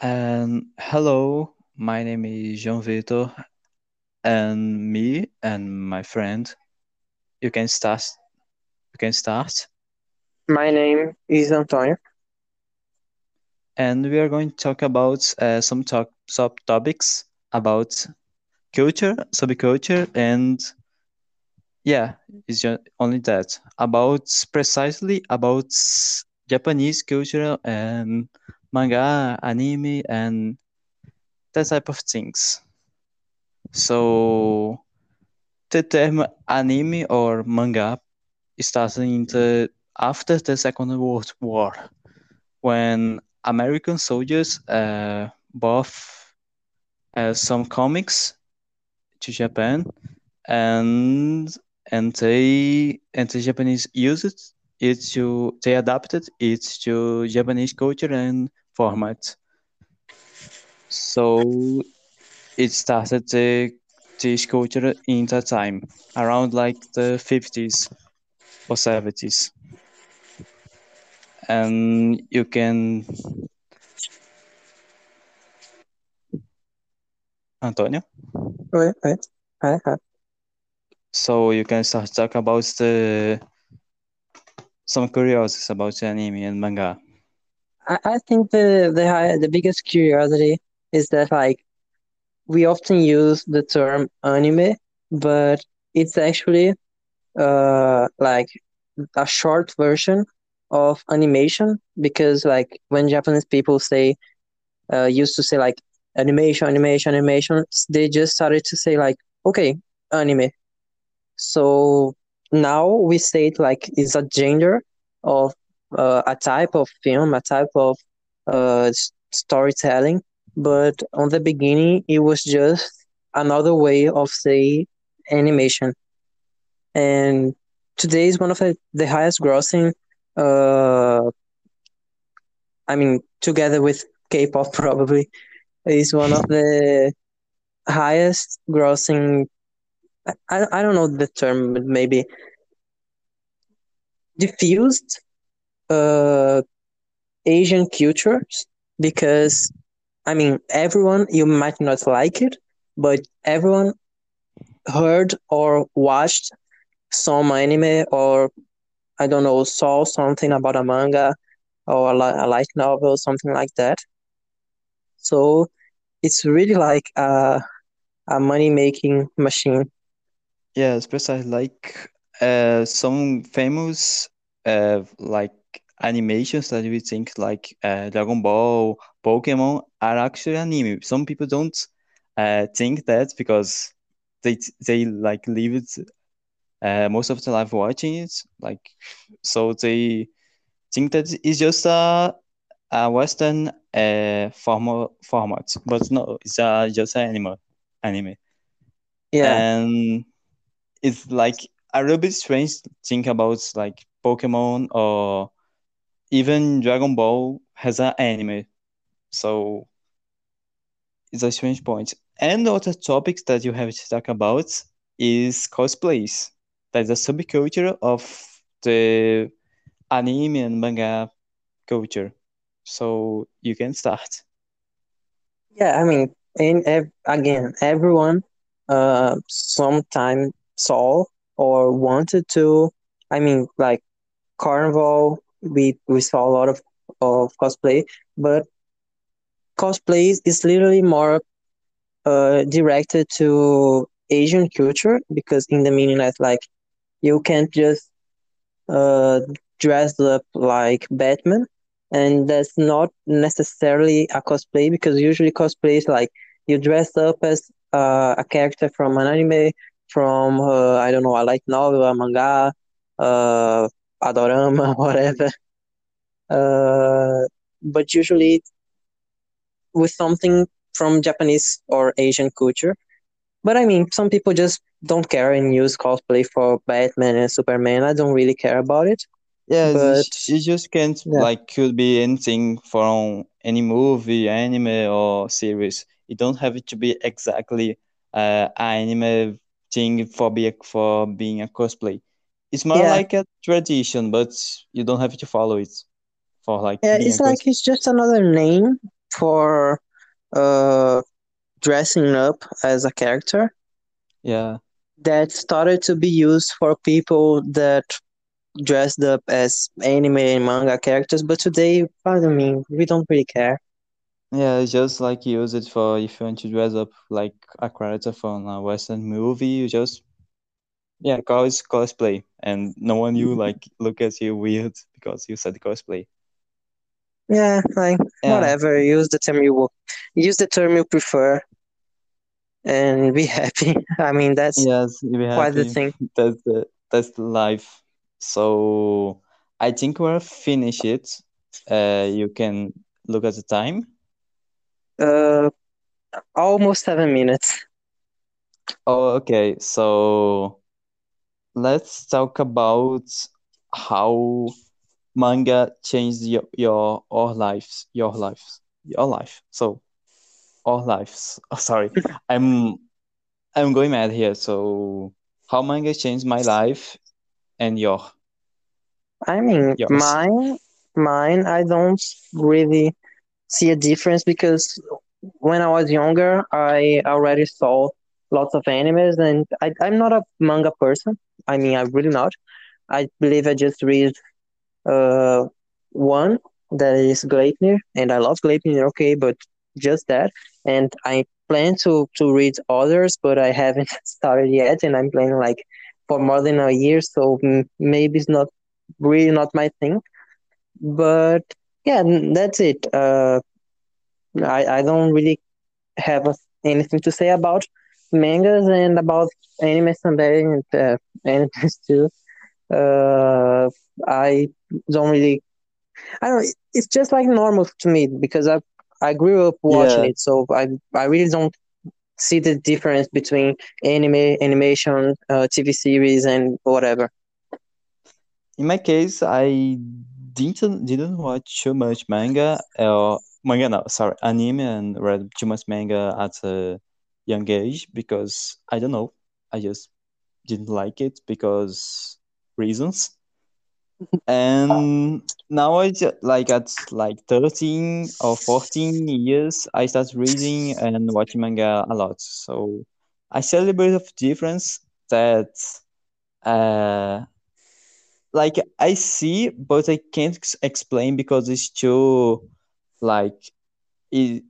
And hello, my name is João Vitor, and me and my friend, you can start. You can start, My name is Antonio. and we are going to talk about uh, some talk sub topics about culture, subculture, and yeah, it's just only that about precisely about Japanese culture and manga, anime, and that type of things. So the term anime or manga started in the after the Second World War, when American soldiers uh, bought uh, some comics to Japan, and and they and the Japanese used it, it to they adapted it to Japanese culture and format. So it started the this culture in that time around like the 50s or 70s and you can antonio Oi, oi. Hi, hi. so you can start talk about the some curiosities about anime and manga I, I think the the the biggest curiosity is that like we often use the term anime, but it's actually uh like a short version of animation because like when Japanese people say uh used to say like animation, animation, animation, they just started to say like okay, anime. So now we say it like it's a gender of uh, a type of film, a type of uh, storytelling. But on the beginning, it was just another way of say animation. And today is one of the, the highest grossing. Uh, I mean, together with K-pop, probably is one of the highest grossing. I, I don't know the term, but maybe diffused uh Asian cultures because I mean everyone you might not like it, but everyone heard or watched some anime or I don't know saw something about a manga or a, a light novel something like that. So it's really like a a money making machine. Yeah especially like uh some famous uh like animations that we think like uh, dragon ball pokemon are actually anime. Some people don't uh think that because they they like leave it uh, most of the life watching it like so they think that it's just a, a western uh formal format but no it's uh, just an anime anime. Yeah, and it's like a little bit strange to think about like pokemon or even dragon ball has an anime so it's a strange point. and other topics that you have to talk about is cosplays that's a subculture of the anime and manga culture. So you can start. yeah. I mean, and ev- again, everyone uh sometime saw or wanted to. I mean, like carnival we we saw a lot of of cosplay but cosplay is literally more uh directed to asian culture because in the meaning that like you can't just uh dress up like batman and that's not necessarily a cosplay because usually cosplay is like you dress up as uh, a character from an anime from uh, i don't know a light novel a manga uh a dorama whatever uh, but usually with something from Japanese or Asian culture. But I mean, some people just don't care and use cosplay for Batman and Superman. I don't really care about it. Yeah, But it just can't yeah, like could be anything from any movie, anime, or series. It don't have to be exactly uh anime thing for be for being a cosplay. It's more yeah, like a tradition, but you don't have to follow it for like yeah. It's like it's just another name for uh, dressing up as a character Yeah. that started to be used for people that dressed up as anime and manga characters, but today, pardon me, we don't really care. Yeah, it's just like you use it for if you want to dress up like a character from a Western movie, you just yeah, call it cosplay, and no one you like look at you weird because you said cosplay. Yeah, like Yeah, whatever. Use the term you will, use the term you prefer, and be happy. I mean, that's yes, quite the thing. That's the that's the life. So I think we're finished it. Uh, you can look at the time. Uh, almost seven minutes. Oh, okay. So let's talk about how manga changed your your our lives, your lives, your life. So our lives. Oh, sorry, I'm I'm going mad here. So how manga changed my life and your I mean, yours? mine, mine. I don't really see a difference because when I was younger, I already saw lots of animes, and I, I'm not a manga person. I mean, I'm really not. I believe I just read uh one that is Gleipnir, and I love Gleipnir. Okay, but just that, and I plan to to read others, but I haven't started yet, and I'm planning like for more than a year, so maybe it's not really not my thing. But yeah, that's it. Uh, I I don't really have a, anything to say about mangas and about anime someday and uh, animes too. Uh, I don't really. I don't. It's just like normal to me because I I grew up watching Yeah, it, so I I really don't see the difference between anime, animation, uh, TV series, and whatever. in my case, I didn't didn't watch too much manga or manga. No, sorry, anime and read too much manga at a young age because I don't know. I just didn't like it because reasons. And now I just, like at like 13 or 14 years, I start reading and watching manga a lot. So I see a little bit of difference that uh like I see, but I can't explain because it's too like it,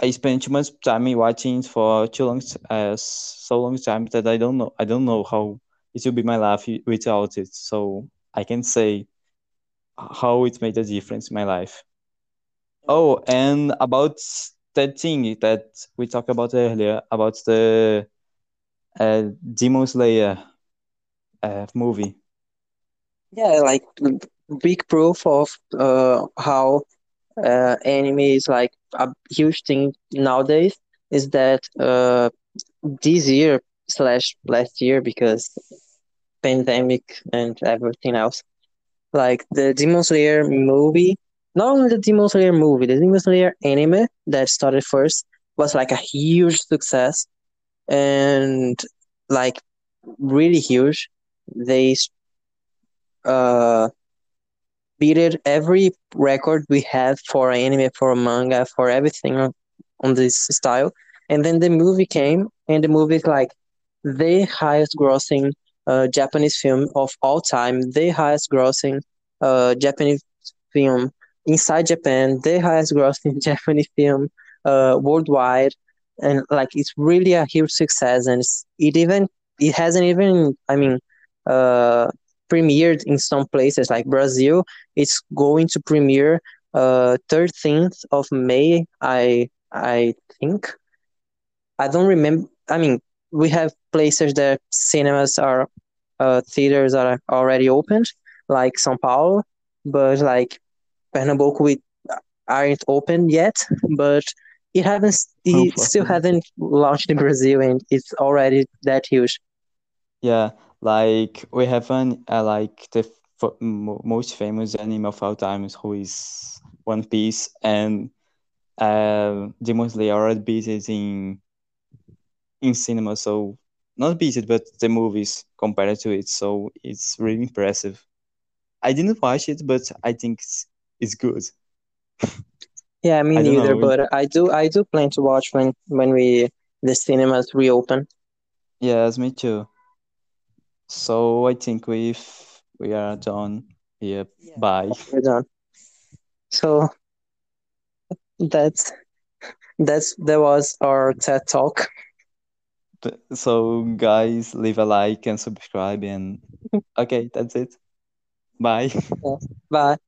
I spend too much time watching for too long, uh, so long time that I don't know. I don't know how it will be my life without it. So I can say how it made a difference in my life. Oh, and about that thing that we talked about earlier about the uh, Demon Slayer uh, movie. Yeah, like big proof of uh, how uh, anime is like a huge thing nowadays is that uh, this year slash last year because pandemic and everything else like the demon slayer movie not only the demon slayer movie the demon slayer anime that started first was like a huge success and like really huge. They uh beat every record we have for anime, for manga, for everything on, on this style. And then the movie came, and the movie is like the highest grossing uh, Japanese film of all time, the highest grossing uh, Japanese film inside Japan, the highest grossing Japanese film uh, worldwide. And like it's really a huge success, and it even it hasn't even I mean uh premiered in some places like Brazil it's going to premiere uh 13th of May, I I think. I don't remember. I mean, we have places that cinemas are uh theaters are already opened, like São Paulo, but like Pernambuco we aren't open yet. But it haven't. It still haven't launched in Brazil, and it's already that huge. Yeah, like we have an uh, like the f- most famous anime of all times, who is One Piece, and uh, Demon Slayer beat it in in cinema. So not it, but the movies compared to it. So it's really impressive. I didn't watch it, but I think it's, it's good. Yeah, me neither, know. but I do I do plan to watch when when we the cinemas reopen. Yes, me too. So I think we we are done here. Bye. We're done. So that's that's that was our TED talk. So guys, leave a like and subscribe and okay, that's it. Bye. Yeah. Bye.